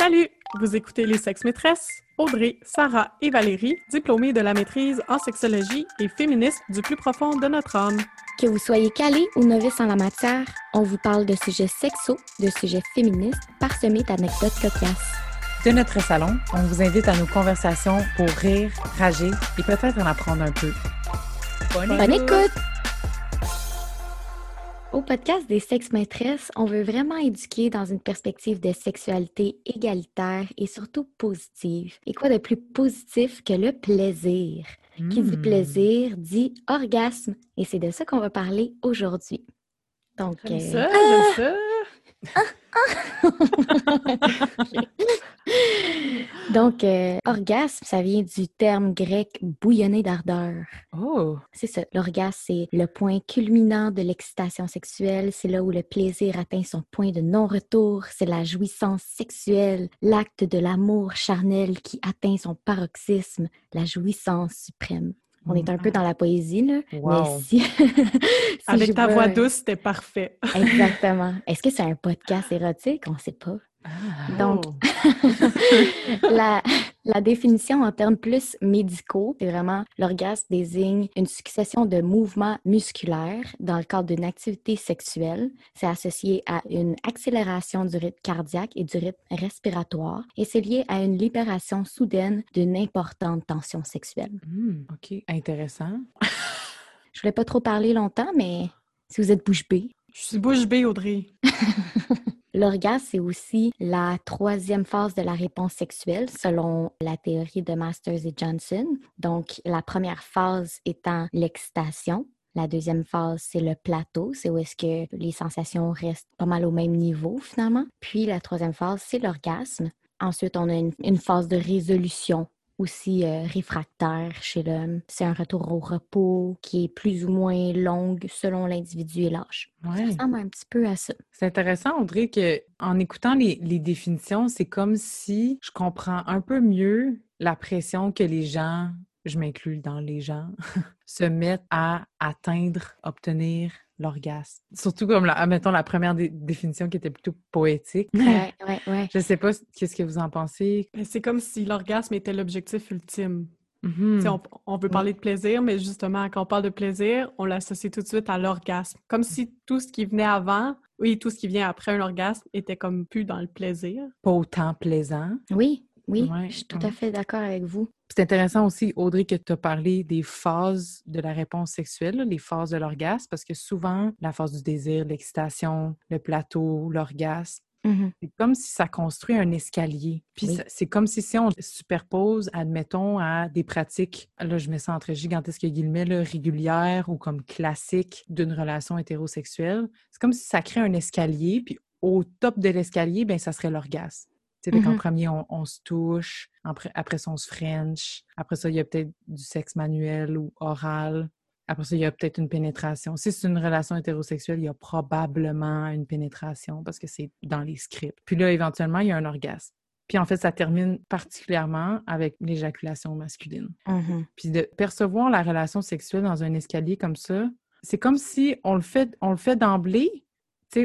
Salut! Vous écoutez Les Sexes Maîtresses? Audrey, Sarah et Valérie, diplômées de la maîtrise en sexologie et féministes du plus profond de notre âme. Que vous soyez calé ou novice en la matière, on vous parle de sujets sexos, de sujets féministes, parsemés d'anecdotes cocasses. De notre salon, on vous invite à nos conversations pour rire, rager et peut-être en apprendre un peu. Bonne, écoute! Au podcast des sexes maîtresses, on veut vraiment éduquer dans une perspective de sexualité égalitaire et surtout positive. Et quoi de plus positif que le plaisir? Qui dit Hmm. plaisir dit orgasme. Et c'est de ça qu'on va parler aujourd'hui. Donc, euh, ça, j'aime ça. donc euh, orgasme, ça vient du terme grec bouillonner d'ardeur. Oh! C'est ça. L'orgasme, c'est le point culminant de l'excitation sexuelle. C'est là où le plaisir atteint son point de non-retour. C'est la jouissance sexuelle, l'acte de l'amour charnel qui atteint son paroxysme, la jouissance suprême. On est un peu dans la poésie, là. Wow. Mais si... si Avec ta vois- voix douce, c'était parfait. Exactement. Est-ce que c'est un podcast érotique? On ne sait pas. Ah. Donc, la, la définition en termes plus médicaux, c'est vraiment l'orgasme désigne une succession de mouvements musculaires dans le cadre d'une activité sexuelle. C'est associé à une accélération du rythme cardiaque et du rythme respiratoire et c'est lié à une libération soudaine d'une importante tension sexuelle. Hmm, OK, intéressant. Je voulais pas trop parler longtemps, mais si vous êtes bouche bée, Je suis bouche bée, Audrey. L'orgasme, c'est aussi la troisième phase de la réponse sexuelle selon la théorie de Masters et Johnson. Donc, la première phase étant l'excitation. La deuxième phase, c'est le plateau, c'est où est-ce que les sensations restent pas mal au même niveau finalement. Puis la troisième phase, c'est l'orgasme. Ensuite, on a une, une phase de résolution aussi euh, réfractaire chez l'homme. C'est un retour au repos qui est plus ou moins longue selon l'individu et l'âge. Ça ressemble un petit peu à ça. C'est intéressant, Audrey, que en écoutant les, les définitions, c'est comme si je comprends un peu mieux la pression que les gens, je m'inclus dans les gens, se mettent à atteindre, obtenir l'orgasme. Surtout comme, la, admettons, la première dé- définition qui était plutôt poétique. Ouais, ouais, ouais. Je sais pas qu'est-ce que vous en pensez. C'est comme si l'orgasme était l'objectif ultime. Tu sais, On, on veut parler de plaisir, mais justement, quand on parle de plaisir, on l'associe tout de suite à l'orgasme. Comme si tout ce qui venait avant, oui, tout ce qui vient après un orgasme était comme plus dans le plaisir. Pas autant plaisant. Oui, oui, Ouais, je suis tout ouais. à fait d'accord avec vous. C'est intéressant aussi, Audrey, que tu as parlé des phases de la réponse sexuelle, les phases de l'orgasme, parce que souvent, la phase du désir, l'excitation, le plateau, l'orgasme, Mhm. c'est comme si ça construit un escalier. Puis Oui. c'est comme si, si on superpose, admettons, à des pratiques, là, je mets ça entre gigantesques guillemets, là, régulières ou comme classiques d'une relation hétérosexuelle. C'est comme si ça crée un escalier, puis au top de l'escalier, ben ça serait l'orgasme. Tu sais, fait qu'en Mhm. premier, on, on se touche, après, après ça, on se French. Après ça, il y a peut-être du sexe manuel ou oral. Après ça, il y a peut-être une pénétration. Si c'est une relation hétérosexuelle, il y a probablement une pénétration parce que c'est dans les scripts. Puis là, éventuellement, il y a un orgasme. Puis en fait, ça termine particulièrement avec l'éjaculation masculine. Mhm. Puis de percevoir la relation sexuelle dans un escalier comme ça, c'est comme si on le fait, on le fait d'emblée.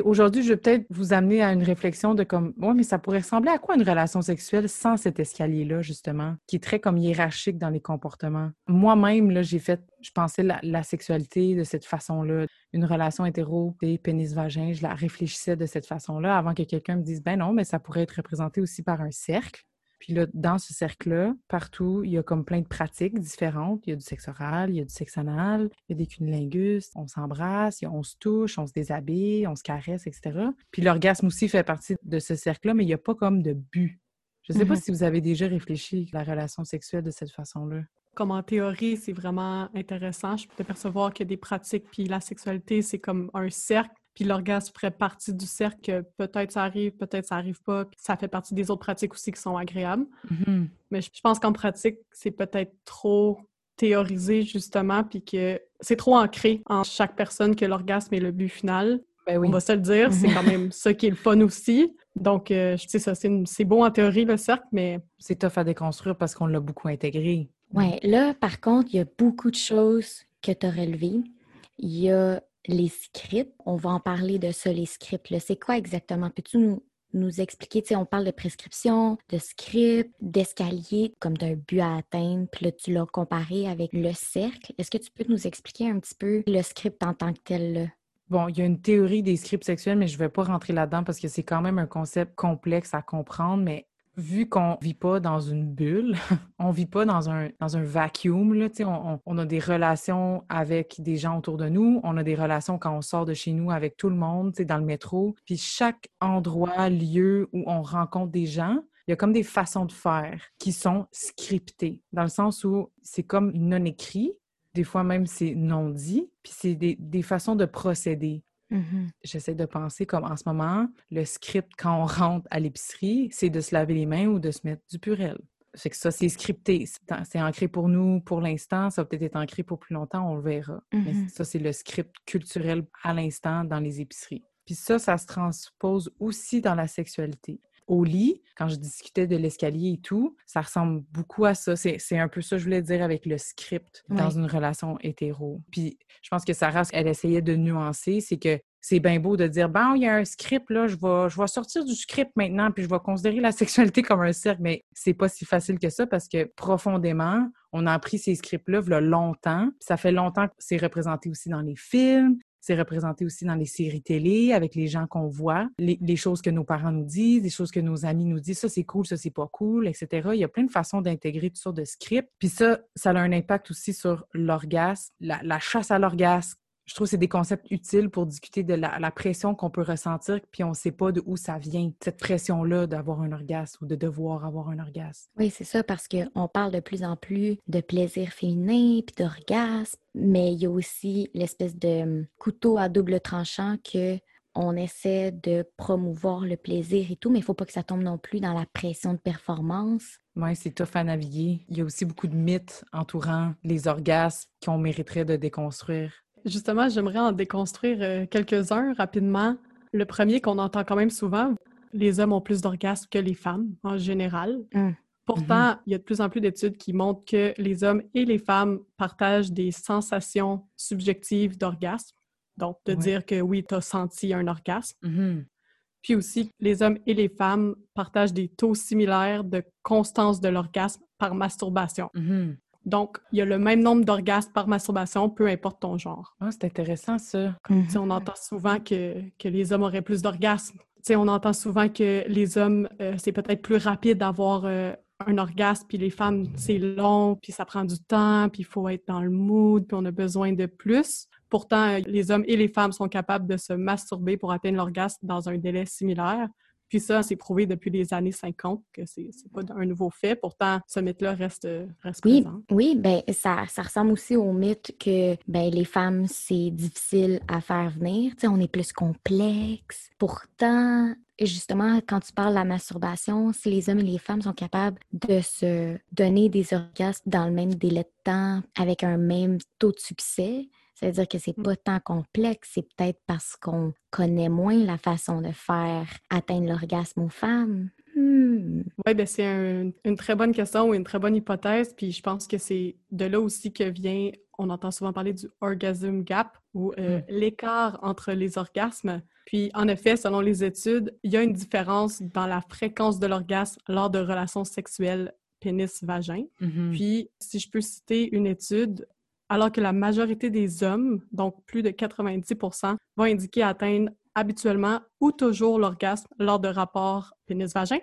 Aujourd'hui, je vais peut-être vous amener à une réflexion de comme, ouais, mais ça pourrait ressembler à quoi une relation sexuelle sans cet escalier-là, justement, qui est très comme hiérarchique dans les comportements? Moi-même, là, j'ai fait, je pensais la, la sexualité de cette façon-là. Une relation hétéro, pénis-vagin, je la réfléchissais de cette façon-là avant que quelqu'un me dise, ben non, mais ça pourrait être représenté aussi par un cercle. Puis là, dans ce cercle-là, partout, il y a comme plein de pratiques différentes. Il y a du sexe oral, il y a du sexe anal, il y a des cunnilingus, on s'embrasse, y a- on se touche, on se déshabille, on se caresse, etc. Puis l'orgasme aussi fait partie de ce cercle-là, mais il n'y a pas comme de but. Je ne sais pas Mhm. si vous avez déjà réfléchi à la relation sexuelle de cette façon-là. Comme en théorie, c'est vraiment intéressant. Je peux percevoir que des pratiques, puis la sexualité, c'est comme un cercle. Puis l'orgasme ferait partie du cercle, peut-être ça arrive, peut-être ça arrive pas. Puis ça fait partie des autres pratiques aussi qui sont agréables. Mhm. Mais je pense qu'en pratique, c'est peut-être trop théorisé, justement, puis que c'est trop ancré en chaque personne que l'orgasme est le but final. Ben oui. On va se le dire, c'est quand même ça qui est le fun aussi. Donc, euh, je sais ça, c'est beau en théorie, le cercle, mais C'est tough à déconstruire parce qu'on l'a beaucoup intégré. Ouais, là, par contre, il y a beaucoup de choses que tu as relevées. Il y a les scripts. On va en parler de ça, les scripts. C'est quoi exactement? Peux-tu nous, expliquer, tu on parle de prescription, de script, d'escalier, comme d'un but à atteindre, puis là, tu l'as comparé avec le cercle. Est-ce que tu peux nous expliquer un petit peu le script en tant que tel? Bon, il y a une théorie des scripts sexuels, mais je ne vais pas rentrer là-dedans parce que c'est quand même un concept complexe à comprendre. Mais vu qu'on vit pas dans une bulle, on vit pas dans un, vacuum, on, a des relations avec des gens autour de nous, on a des relations quand on sort de chez nous avec tout le monde, dans le métro. Puis chaque endroit, lieu où on rencontre des gens, il y a comme des façons de faire qui sont scriptées, dans le sens où c'est comme non écrit, des fois même c'est non dit, puis c'est des, des façons de procéder. Mmh J'essaie de penser comme en ce moment, le script quand on rentre à l'épicerie, c'est de se laver les mains ou de se mettre du purel. Fait que ça, c'est scripté. C'est ancré pour nous pour l'instant. Ça va peut-être être ancré pour plus longtemps, on le verra. Mais Mmh ça, c'est le script culturel à l'instant dans les épiceries. Puis ça, ça se transpose aussi dans la sexualité au lit, quand je discutais de l'escalier et tout, ça ressemble beaucoup à ça. C'est un peu ça que je voulais dire avec le script dans Oui. une relation hétéro. Puis je pense que Sarah, ce qu'elle essayait de nuancer, c'est que c'est bien beau de dire, bon, il y a un script, là, je vais, je vais sortir du script maintenant, puis je vais considérer la sexualité comme un cercle, mais c'est pas si facile que ça parce que profondément, on a appris ces scripts-là longtemps. Puis ça fait longtemps que c'est représenté aussi dans les films, c'est représenté aussi dans les séries télé, avec les gens qu'on voit, les, choses que nos parents nous disent, les choses que nos amis nous disent, ça c'est cool, ça c'est pas cool, etc. Il y a plein de façons d'intégrer toutes sortes de scripts. Puis ça, ça a un impact aussi sur l'orgasme, la, la chasse à l'orgasme, je trouve que c'est des concepts utiles pour discuter de la, la pression qu'on peut ressentir, puis on ne sait pas de où ça vient, cette pression-là d'avoir un orgasme ou de devoir avoir un orgasme. Oui, c'est ça, parce qu'on parle de plus en plus de plaisir féminin, puis d'orgasme, mais il y a aussi l'espèce de hum, couteau à double tranchant que on essaie de promouvoir le plaisir et tout, mais il ne faut pas que ça tombe non plus dans la pression de performance. Oui, c'est tough à naviguer. Il y a aussi beaucoup de mythes entourant les orgasmes qu'on mériterait de déconstruire. Justement, j'aimerais en déconstruire euh, quelques-uns rapidement. Le premier qu'on entend quand même souvent, les hommes ont plus d'orgasmes que les femmes en général. Mm. Pourtant, mm -hmm. il y a de plus en plus d'études qui montrent que les hommes et les femmes partagent des sensations subjectives d'orgasme. Donc, de Ouais. dire que oui, tu as senti un orgasme. Mhm. Puis aussi, les hommes et les femmes partagent des taux similaires de constance de l'orgasme par masturbation. Donc, il y a le même nombre d'orgasmes par masturbation, peu importe ton genre. Ah, c'est intéressant ça. Mhm. Tu sais, on entend souvent que, que les hommes auraient plus d'orgasmes. Tu sais, on entend souvent que les hommes, euh, c'est peut-être plus rapide d'avoir euh, un orgasme, puis les femmes, c'est long, puis ça prend du temps, puis il faut être dans le mood, puis on a besoin de plus. Pourtant, euh, les hommes et les femmes sont capables de se masturber pour atteindre l'orgasme dans un délai similaire. Puis ça, c'est prouvé depuis les années 50 que c'est pas un nouveau fait. Pourtant, ce mythe-là reste, reste Oui, présent. oui, ben ça, ça ressemble aussi au mythe que ben, les femmes, c'est difficile à faire venir. Tu sais, on est plus complexe. Pourtant, justement, quand tu parles de la masturbation, si les hommes et les femmes sont capables de se donner des orgasmes dans le même délai de temps, avec un même taux de succès, ça veut dire que c'est Mm. pas tant complexe, c'est peut-être parce qu'on connaît moins la façon de faire atteindre l'orgasme aux femmes. Hmm. Oui, ben c'est un- une très bonne question ou une très bonne hypothèse. Puis je pense que c'est de là aussi que vient, on entend souvent parler du orgasm gap ou euh, Mm. l'écart entre les orgasmes. Puis en effet, selon les études, il y a une différence dans la fréquence de l'orgasme lors de relations sexuelles pénis-vagin. Mhm. Puis si je peux citer une étude, alors que la majorité des hommes, donc plus de 90% vont indiquer atteindre habituellement ou toujours l'orgasme lors de rapports pénis-vagin,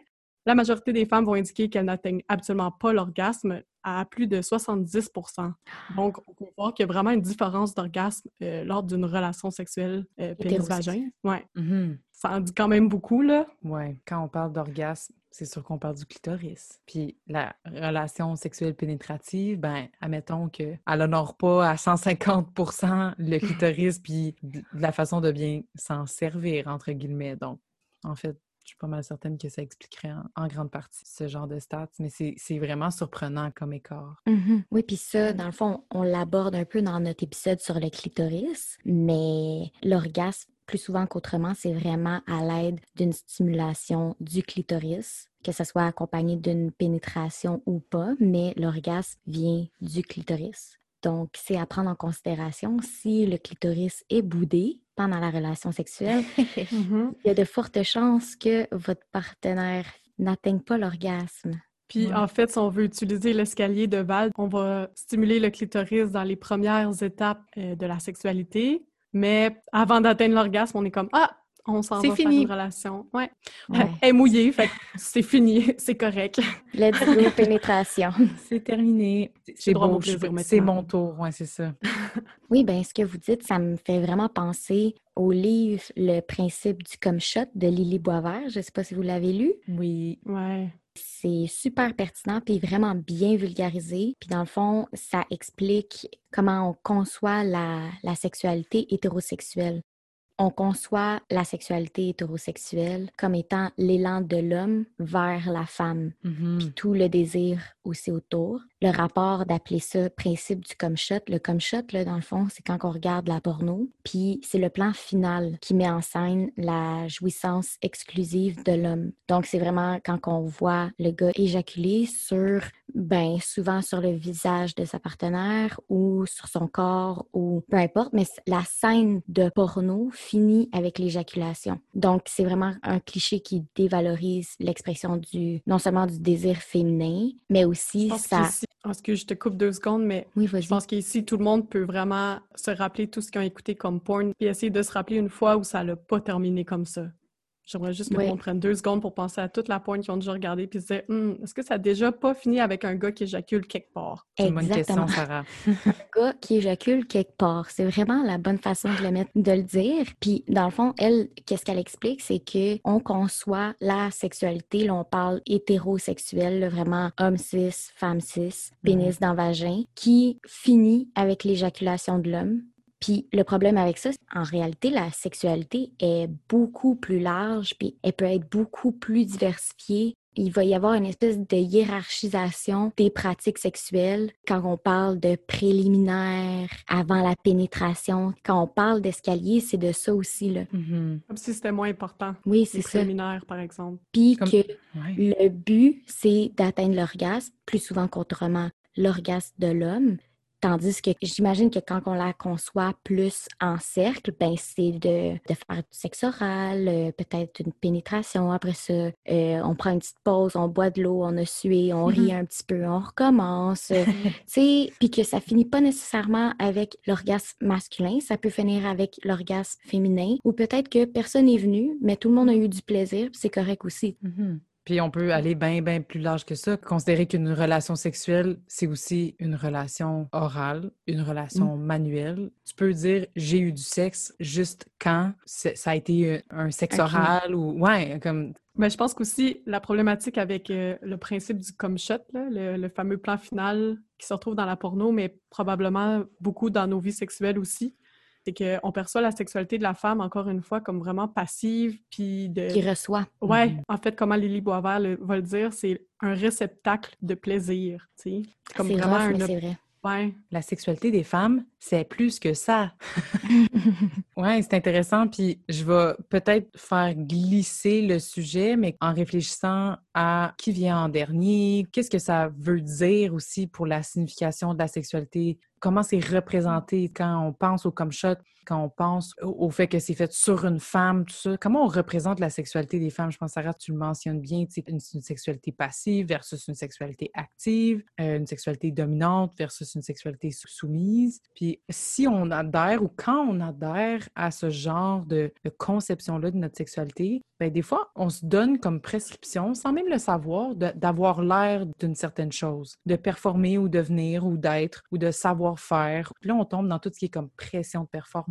la majorité des femmes vont indiquer qu'elles n'atteignent absolument pas l'orgasme à plus de 70% Donc, on peut voir qu'il y a vraiment une différence d'orgasme euh, lors d'une relation sexuelle euh, pénis-vagin. Ouais, Mhm. ça en dit quand même beaucoup, là. Ouais, quand on parle d'orgasme, c'est sûr qu'on parle du clitoris. Puis la relation sexuelle pénétrative, ben, admettons qu'elle honore pas à 150% le clitoris, puis la façon de bien s'en servir, entre guillemets. Donc, en fait, je suis pas mal certaine que ça expliquerait en, grande partie ce genre de stats, mais c'est vraiment surprenant comme écart. Mhm. Oui, puis ça, dans le fond, on l'aborde un peu dans notre épisode sur le clitoris, mais l'orgasme, plus souvent qu'autrement, c'est vraiment à l'aide d'une stimulation du clitoris, que ce soit accompagné d'une pénétration ou pas, mais l'orgasme vient du clitoris. Donc, c'est à prendre en considération si le clitoris est boudé pendant la relation sexuelle. Mhm. Il y a de fortes chances que votre partenaire n'atteigne pas l'orgasme. Puis Ouais. en fait, si on veut utiliser l'escalier de Val, on va stimuler le clitoris dans les premières étapes euh, de la sexualité, mais avant d'atteindre l'orgasme, on est comme ah, on s'en C'est va faire fini. une relation. Ouais. Ouais. Elle est mouillée, fait que c'est fini, c'est correct. Let's go, pénétration. C'est terminé. Je- plaisir C'est mon tour, ouais, c'est ça. Oui, bien, ce que vous dites, ça me fait vraiment penser au livre Le principe du comme shot de Lily Boisvert. Je ne sais pas si vous l'avez lu. Oui. Ouais. C'est super pertinent puis vraiment bien vulgarisé. Puis dans le fond, ça explique comment on conçoit la, la sexualité hétérosexuelle. On conçoit la sexualité hétérosexuelle comme étant l'élan de l'homme vers la femme, Mhm. puis tout le désir aussi autour. Le rapport d'appeler ça principe du comme shot. Le comme shot, là, dans le fond, c'est quand on regarde la porno, puis c'est le plan final qui met en scène la jouissance exclusive de l'homme. Donc, c'est vraiment quand on voit le gars éjaculer sur, ben, souvent sur le visage de sa partenaire ou sur son corps ou peu importe, mais la scène de porno finit avec l'éjaculation. Donc, c'est vraiment un cliché qui dévalorise l'expression du, non seulement du désir féminin, mais aussi ça. Est-ce que je te coupe deux secondes, mais Oui, je pense qu'ici, tout le monde peut vraiment se rappeler tout ce qu'ils ont écouté comme porn, puis essayer de se rappeler une fois où ça l'a pas terminé comme ça. J'aimerais juste que Oui. prenne deux secondes pour penser à toute la porn qu'ils ont déjà regardé, puis se dire, Hum, est-ce que ça a déjà pas fini avec un gars qui éjacule quelque part? C'est une bonne Exactement. question, Sarah. gars qui éjacule quelque part. C'est vraiment la bonne façon de le mettre, de le dire. Puis dans le fond, elle, qu'est-ce qu'elle explique, c'est que on conçoit la sexualité, là, on parle hétérosexuel, là, vraiment homme cis, femme cis, pénis dans vagin, qui finit avec l'éjaculation de l'homme. Puis le problème avec ça, c'est- en réalité, la sexualité est beaucoup plus large, puis elle peut être beaucoup plus diversifiée. Il va y avoir une espèce de hiérarchisation des pratiques sexuelles quand on parle de préliminaire, avant la pénétration. Quand on parle d'escalier, c'est de ça aussi. Là. Mhm. Comme si c'était moins important. Oui, c'est ça. préliminaires, par exemple. Puis Comme- que Ouais. le but, c'est d'atteindre l'orgasme, plus souvent qu'autrement l'orgasme de l'homme. Tandis que j'imagine que quand on la conçoit plus en cercle, ben c'est de, de faire du sexe oral, euh, peut-être une pénétration. Après ça, euh, on prend une petite pause, on boit de l'eau, on a sué, on rit un petit peu, on recommence. tu sais, puis que ça finit pas nécessairement avec l'orgasme masculin, ça peut finir avec l'orgasme féminin, ou peut-être que personne n'est venu, mais tout le monde a eu du plaisir, c'est correct aussi. Mhm. Puis on peut aller bien, bien plus large que ça. Considérer qu'une relation sexuelle, c'est aussi une relation orale, une relation manuelle. Tu peux dire j'ai eu du sexe juste quand ça a été un sexe oral ou ouais, comme Mais je pense qu'aussi, la problématique avec euh, le principe du come shot, là, le, le fameux plan final qui se retrouve dans la porno, mais probablement beaucoup dans nos vies sexuelles aussi, c'est qu'on perçoit la sexualité de la femme, encore une fois, comme vraiment passive, puis de... Qui reçoit. Ouais, Mhm. en fait, comment Lily Boisvert le- va le dire, c'est un réceptacle de plaisir, tu sais. Comme C'est vraiment rough, un... mais vrai. Ouais, la sexualité des femmes, c'est plus que ça. Ouais, c'est intéressant. Puis je vais peut-être faire glisser le sujet, mais en réfléchissant à qui vient en dernier, qu'est-ce que ça veut dire aussi pour la signification de la sexualité, comment c'est représenté quand on pense au comme shot, quand on pense au, fait que c'est fait sur une femme, tout ça. Comment on représente la sexualité des femmes? Je pense, Sarah, tu le mentionnes bien, sais, une, sexualité passive versus une sexualité active, euh, une sexualité dominante versus une sexualité sou- soumise. Puis si on adhère ou quand on adhère à ce genre de, de conception-là de notre sexualité, ben des fois, on se donne comme prescription, sans même le savoir, d'avoir l'air d'une certaine chose, de performer ou devenir ou d'être ou de savoir faire. Puis là, on tombe dans tout ce qui est comme pression de performance,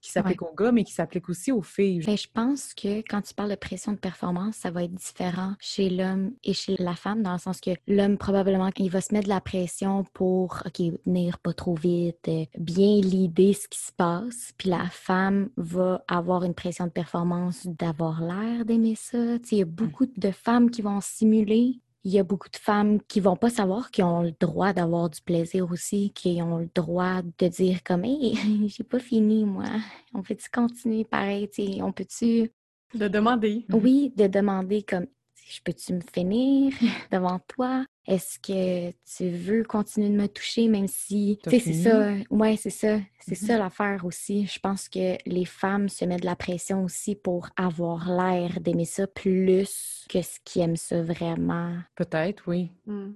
qui s'applique aux gars, mais qui s'applique aussi aux filles. Ben, je pense que quand tu parles de pression de performance, ça va être différent chez l'homme et chez la femme, dans le sens que l'homme, probablement, il va se mettre de la pression pour, OK, venir pas trop vite, euh, bien l'idée ce qui se passe. Puis la femme va avoir une pression de performance d'avoir l'air d'aimer ça. Il y a beaucoup de femmes qui vont simuler. Il y a beaucoup de femmes qui vont pas savoir qu'ils ont le droit d'avoir du plaisir aussi, qui ont le droit de dire comme Hey, j'ai pas fini moi. On peut-tu continuer pareil? tu sais, On peut-tu de demander. oui, de demander comme je peux-tu me finir devant toi? Est-ce que tu veux continuer de me toucher même si tu sais c'est ça ouais c'est ça c'est Mhm. ça l'affaire aussi je pense que les femmes se mettent de la pression aussi pour avoir l'air d'aimer ça plus que ce qui aiment ça vraiment Peut-être, oui. Hmm.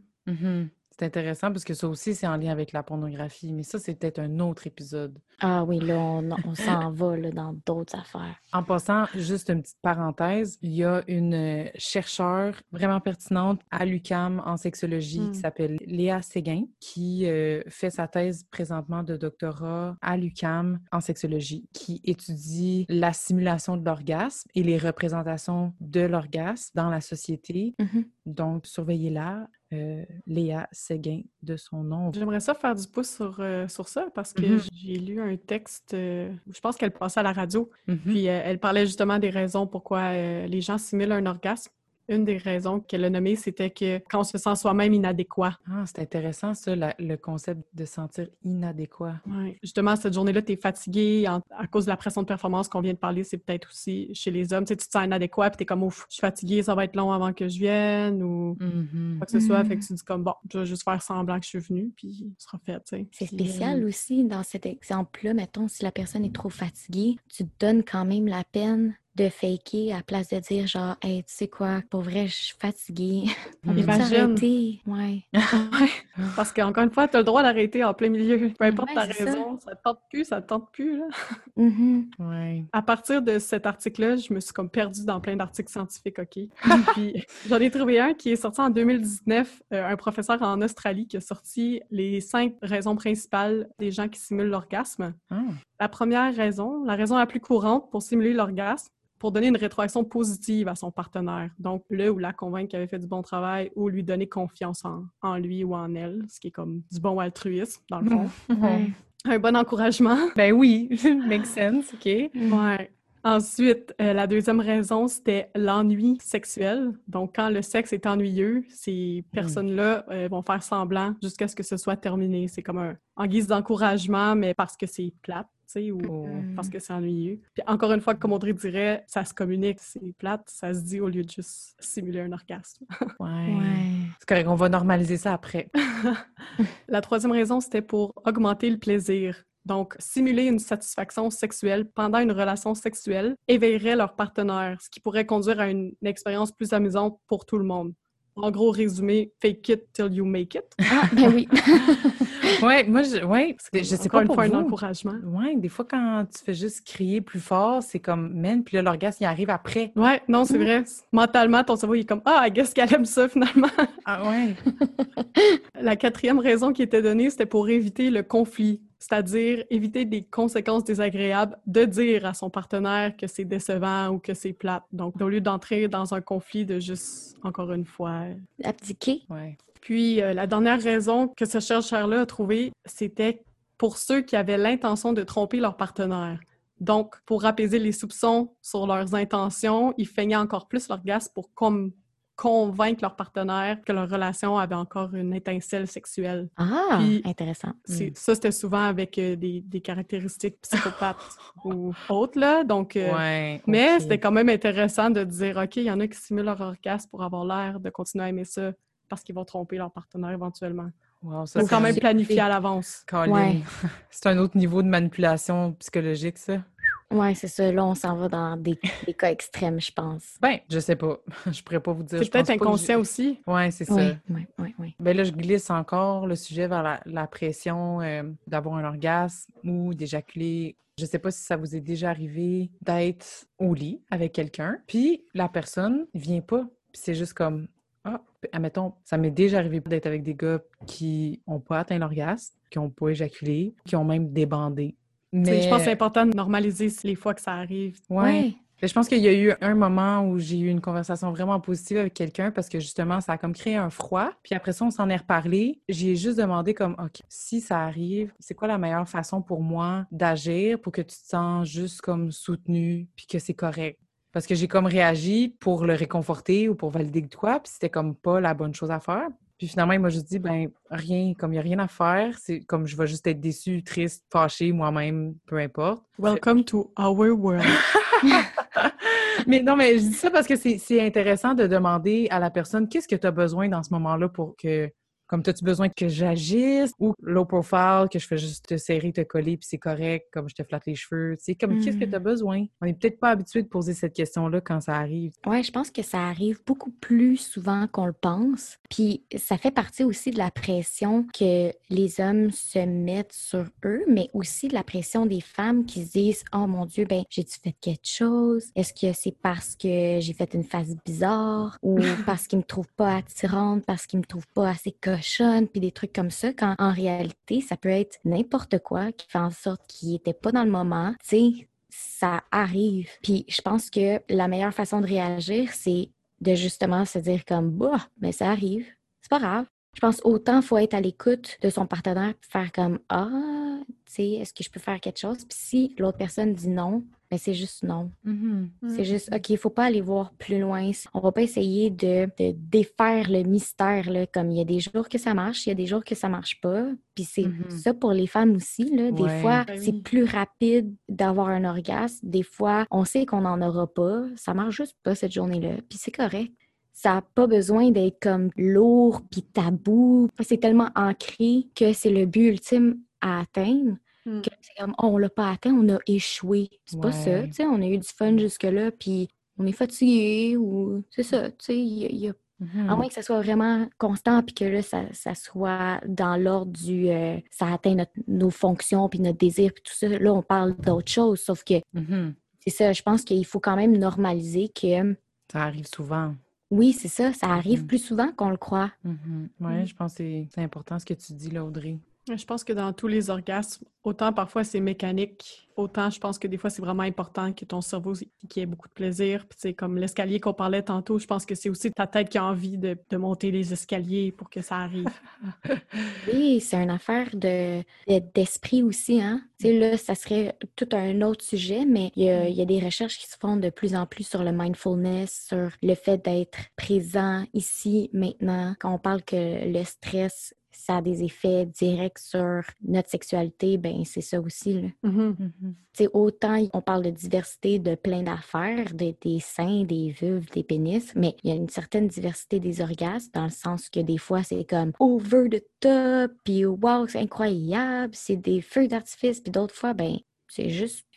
C'est intéressant parce que ça aussi, c'est en lien avec la pornographie. Mais ça, c'est peut-être un autre épisode. ah oui là on, on s'en va là, dans d'autres affaires En passant, juste une petite parenthèse, il y a une euh, chercheure vraiment pertinente à l'UCAM en sexologie Mm. qui s'appelle Léa Séguin, qui euh, fait sa thèse présentement de doctorat à l'UCAM en sexologie, qui étudie la simulation de l'orgasme et les représentations de l'orgasme dans la société. Mhm. Donc, surveillez-la, euh, Léa Séguin de son nom. J'aimerais ça faire du pouce sur, euh, sur ça parce que Mhm. j'ai lu un texte, euh, je pense qu'elle passait à la radio, Mhm. puis elle parlait justement des raisons pourquoi les gens simulent un orgasme. Une des raisons qu'elle a nommées, c'était que quand on se sent soi-même inadéquat. Ah, c'est intéressant, ça, la- le concept de sentir inadéquat. Ouais. Justement, cette journée-là, tu es fatigué en- à cause de la pression de performance qu'on vient de parler. C'est peut-être aussi chez les hommes. Tu sais, tu te sens inadéquat, puis tu es comme, ouf, je suis fatigué, ça va être long avant que je vienne, ou Mhm. quoi que ce soit. Mhm. Fait que tu dis comme, bon, je vais juste faire semblant que je suis venue, puis ce sera fait, tu sais. C'est spécial euh, aussi dans cet exemple-là, mettons, si la personne est trop fatiguée, tu te donnes quand même la peine de faker à place de dire genre Hey, tu sais quoi, pour vrai, je suis fatiguée. On? Ouais. Ouais, parce qu'encore une fois, tu as le droit d'arrêter en plein milieu. Peu importe Ouais, ta ça. raison, ça. te tente plus, ça te tente plus. Là. Mhm. Ouais. À partir de cet article-là, je me suis comme perdue dans plein d'articles scientifiques, OK? Puis j'en ai trouvé un qui est sorti en 2019, euh, un professeur en Australie qui a sorti les cinq raisons principales des gens qui simulent l'orgasme. Ah. La première raison, la raison la plus courante pour simuler l'orgasme, pour donner une rétroaction positive à son partenaire. Donc, le ou la convaincre qu'il avait fait du bon travail ou lui donner confiance en, en lui ou en elle, ce qui est comme du bon altruisme, dans le fond. Ouais. Un bon encouragement. Ben oui, makes sense, OK. Ouais. Ensuite, euh, la deuxième raison, c'était l'ennui sexuel. Donc, quand le sexe est ennuyeux, ces personnes-là euh, vont faire semblant jusqu'à ce que ce soit terminé. C'est comme un, en guise d'encouragement, mais parce que c'est plate, ou parce que c'est ennuyeux. Puis encore une fois, comme Audrey dirait, ça se communique, c'est plate, ça se dit au lieu de juste simuler un orgasme. Ouais. Ouais. C'est correct, on va normaliser ça après. La troisième raison, c'était pour augmenter le plaisir. Donc, simuler une satisfaction sexuelle pendant une relation sexuelle éveillerait leur partenaire, ce qui pourrait conduire à une, une expérience plus amusante pour tout le monde. En gros, résumé, fake it till you make it. Ah, ben oui. Ouais, moi, je, ouais, je sais pas une pour fois, un encouragement. Ouais, des fois, quand tu fais juste crier plus fort, c'est comme, man, puis là, l'orgasme, il arrive après. Ouais, non, c'est vrai. Mentalement, ton cerveau, il est comme Ah, I guess qu'elle aime ça finalement. Ah ouais. La quatrième raison qui était donnée, c'était pour éviter le conflit, c'est-à-dire éviter des conséquences désagréables de dire à son partenaire que c'est décevant ou que c'est plate. Donc, au lieu d'entrer dans un conflit de juste, encore une fois. Abdiquer. Ouais. Puis, euh, la dernière raison que ce chercheur-là a trouvée, c'était pour ceux qui avaient l'intention de tromper leur partenaire. Donc, pour apaiser les soupçons sur leurs intentions, ils feignaient encore plus l'orgasme pour comme convaincre leur partenaire que leur relation avait encore une étincelle sexuelle. Ah, Puis- intéressant. C'est- Ça, c'était souvent avec euh, des, des caractéristiques psychopathes ou autres, là. Donc, euh, Ouais. mais c'était quand même intéressant de dire, OK, il y en a qui simulent leur orgasme pour avoir l'air de continuer à aimer ça parce qu'ils vont tromper leur partenaire éventuellement. Wow, ça, C'est c'est quand même planifié à l'avance. Ouais. C'est un autre niveau de manipulation psychologique, ça. Ouais, c'est ça. Là, on s'en va dans des, des cas extrêmes, je pense. Ben, je sais pas. Je pourrais pas vous dire. C'est peut-être inconscient aussi. Ouais, c'est ça. Oui, oui, oui, oui. Ben là, je glisse encore le sujet vers la, la pression euh, d'avoir un orgasme ou d'éjaculer. Je sais pas si ça vous est déjà arrivé d'être au lit avec quelqu'un, puis la personne vient pas, puis c'est juste comme ah, puis, admettons, ça m'est déjà arrivé d'être avec des gars qui ont pas atteint l'orgasme, qui ont pas éjaculé, qui ont même débandé. Mais Je pense que c'est important de normaliser les fois que ça arrive. Ouais. Mais je pense qu'il y a eu un moment où j'ai eu une conversation vraiment positive avec quelqu'un parce que justement, ça a comme créé un froid. Puis après ça, on s'en est reparlé. J'ai juste demandé comme, OK, si ça arrive, c'est quoi la meilleure façon pour moi d'agir pour que tu te sens juste comme soutenu puis que c'est correct? Parce que j'ai comme réagi pour le réconforter ou pour valider de quoi, puis c'était comme pas la bonne chose à faire. Puis finalement, il m'a juste dit, ben rien, comme il n'y a rien à faire, c'est comme je vais juste être déçue, triste, fâchée moi-même, peu importe. Welcome to our world. mais non, mais je dis ça parce que c'est intéressant de demander à la personne qu'est-ce que tu as besoin dans ce moment-là pour que comme, as-tu besoin que j'agisse ou low profile, que je fais juste te serrer, te coller, puis c'est correct, comme je te flatte les cheveux? Tu sais, comme, qu'est-ce que tu as mm. besoin? On n'est peut-être pas habitué de poser cette question-là quand ça arrive. Oui, je pense que ça arrive beaucoup plus souvent qu'on le pense. Puis ça fait partie aussi de la pression que les hommes se mettent sur eux, mais aussi de la pression des femmes qui se disent Oh mon Dieu, ben j'ai-tu fait quelque chose? Est-ce que c'est parce que j'ai fait une phase bizarre ou parce qu'ils me trouvent pas attirante, parce qu'ils me trouvent pas assez puis des trucs comme ça, quand en réalité, ça peut être n'importe quoi qui fait en sorte qu'il n'était pas dans le moment. Tu sais, ça arrive. Puis je pense que la meilleure façon de réagir, c'est de justement se dire comme, bah, mais ça arrive, c'est pas grave. Je pense autant faut être à l'écoute de son partenaire et faire comme, ah, tu sais, est-ce que je peux faire quelque chose? Puis si l'autre personne dit non, mais c'est juste non. Mm-hmm. C'est juste, OK, il faut pas aller voir plus loin. On va pas essayer de, défaire le mystère, là, comme il y a des jours que ça marche, il y a des jours que ça marche pas. Puis c'est mm-hmm. ça pour les femmes aussi. Là. Des fois, ben c'est plus rapide d'avoir un orgasme. Des fois, on sait qu'on n'en aura pas. Ça marche juste pas cette journée-là. Puis c'est correct. Ça n'a pas besoin d'être comme lourd puis tabou. C'est tellement ancré que c'est le but ultime à atteindre. Mmh. c'est comme, oh, on l'a pas atteint, on a échoué. C'est pas ça, tu sais, on a eu du fun jusque-là, puis on est fatigué, ou c'est ça, tu sais, il y, a À moins que ça soit vraiment constant, puis que là, ça, ça soit dans l'ordre du euh, ça atteint nos fonctions, puis notre désir, puis tout ça. Là, on parle d'autre chose, sauf que mmh c'est ça, je pense qu'il faut quand même normaliser que. Ça arrive souvent. Oui, c'est ça, ça arrive plus souvent qu'on le croit. Oui, je pense que c'est important ce que tu dis là, Audrey. Je pense que dans tous les orgasmes, autant parfois c'est mécanique, autant je pense que des fois c'est vraiment important que ton cerveau qui ait beaucoup de plaisir. Puis c'est comme l'escalier qu'on parlait tantôt, je pense que c'est aussi ta tête qui a envie de, monter les escaliers pour que ça arrive. oui, c'est une affaire de, d'esprit aussi, hein. Tu sais, là, ça serait tout un autre sujet, mais il y, a, il y a des recherches qui se font de plus en plus sur le mindfulness, sur le fait d'être présent ici, maintenant. Quand on parle que le stress ça a des effets directs sur notre sexualité, ben c'est ça aussi. Là. Mm-hmm. Mm-hmm. Autant on parle de diversité de plein d'affaires, de, des seins, des vulves, des pénis, mais il y a une certaine diversité des orgasmes dans le sens que des fois c'est comme over the top, puis wow, c'est incroyable, c'est des feux d'artifice, puis d'autres fois, ben c'est juste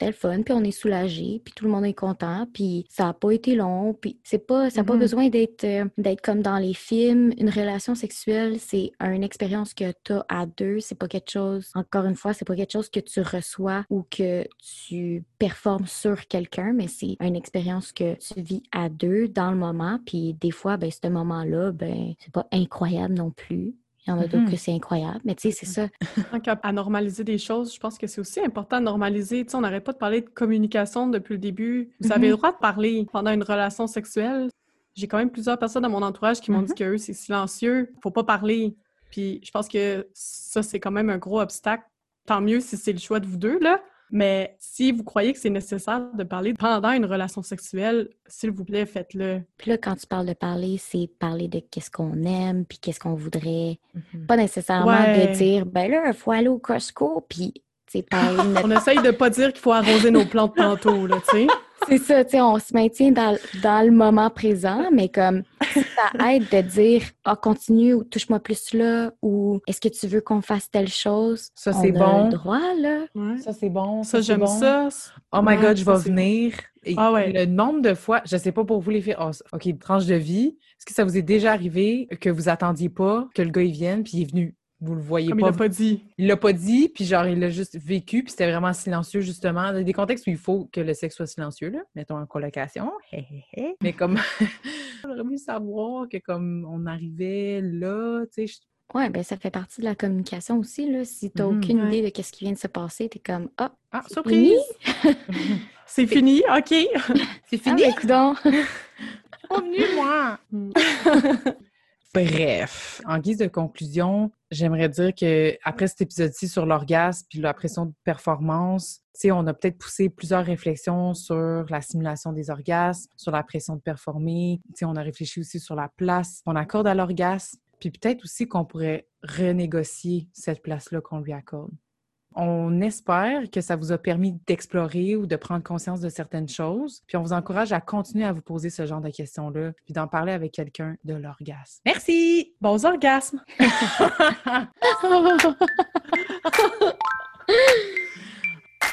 le fun, puis on est soulagé, puis tout le monde est content, puis ça n'a pas été long, puis c'est pas, ça n'a pas mm-hmm. besoin d'être euh, d'être comme dans les films. Une relation sexuelle, c'est une expérience que tu as à deux, c'est pas quelque chose, encore une fois, c'est pas quelque chose que tu reçois ou que tu performes sur quelqu'un, mais c'est une expérience que tu vis à deux dans le moment, puis des fois, ben, ce moment-là, ben, c'est pas incroyable non plus. Il y en a d'autres mm-hmm. que c'est incroyable, mais tu sais, c'est ça. à normaliser des choses, je pense que c'est aussi important de normaliser. Tu sais, on n'arrête pas de parler de communication depuis le début. Vous avez le mm-hmm. droit de parler pendant une relation sexuelle. J'ai quand même plusieurs personnes dans mon entourage qui m'ont dit mm-hmm. que c'est silencieux, faut pas parler. Puis je pense que ça, c'est quand même un gros obstacle. Tant mieux si c'est le choix de vous deux, là. Mais si vous croyez que c'est nécessaire de parler pendant une relation sexuelle, s'il vous plaît, faites-le. Puis là, quand tu parles de parler, c'est parler de qu'est-ce qu'on aime, puis qu'est-ce qu'on voudrait. Mm-hmm. Pas nécessairement de dire, ben là, il faut aller au Costco, puis c'est pas... On essaye de pas dire qu'il faut arroser nos plantes tantôt, là, tu sais. C'est ça, tu sais, on se maintient dans, dans, le moment présent, mais comme ça aide de dire Ah, continue ou touche-moi plus là ou est-ce que tu veux qu'on fasse telle chose? Ça, c'est bon. Le droit, là. Ça, c'est bon. Ça, j'aime ça. Oh my God, je vais venir. ah ouais. Le nombre de fois, je sais pas pour vous les filles, oh, OK, tranche de vie. Est-ce que ça vous est déjà arrivé que vous attendiez pas que le gars il vienne puis il est venu? Vous le voyez pas. Il l'a pas dit. Il l'a pas dit, puis genre, il l'a juste vécu, puis c'était vraiment silencieux, justement. Il y a des contextes où il faut que le sexe soit silencieux, là. Mettons en colocation. Mais comme, j'aurais voulu savoir que comme on arrivait là, tu sais. Ouais, ben ça fait partie de la communication aussi, là. Si t'as mmh, aucune idée de ce qui vient de se passer, t'es comme, ah, ah surprise! c'est fini, OK. c'est fini? Ah, ben, moi! Bref, en guise de conclusion, j'aimerais dire que après cet épisode-ci sur l'orgasme puis la pression de performance, on a peut-être poussé plusieurs réflexions sur la simulation des orgasmes, sur la pression de performer. on a réfléchi aussi sur la place qu'on accorde à l'orgasme, puis peut-être aussi qu'on pourrait renégocier cette place-là qu'on lui accorde. On espère que ça vous a permis d'explorer ou de prendre conscience de certaines choses. Puis on vous encourage à continuer à vous poser ce genre de questions-là, puis d'en parler avec quelqu'un de l'orgasme. Merci! Bons orgasmes!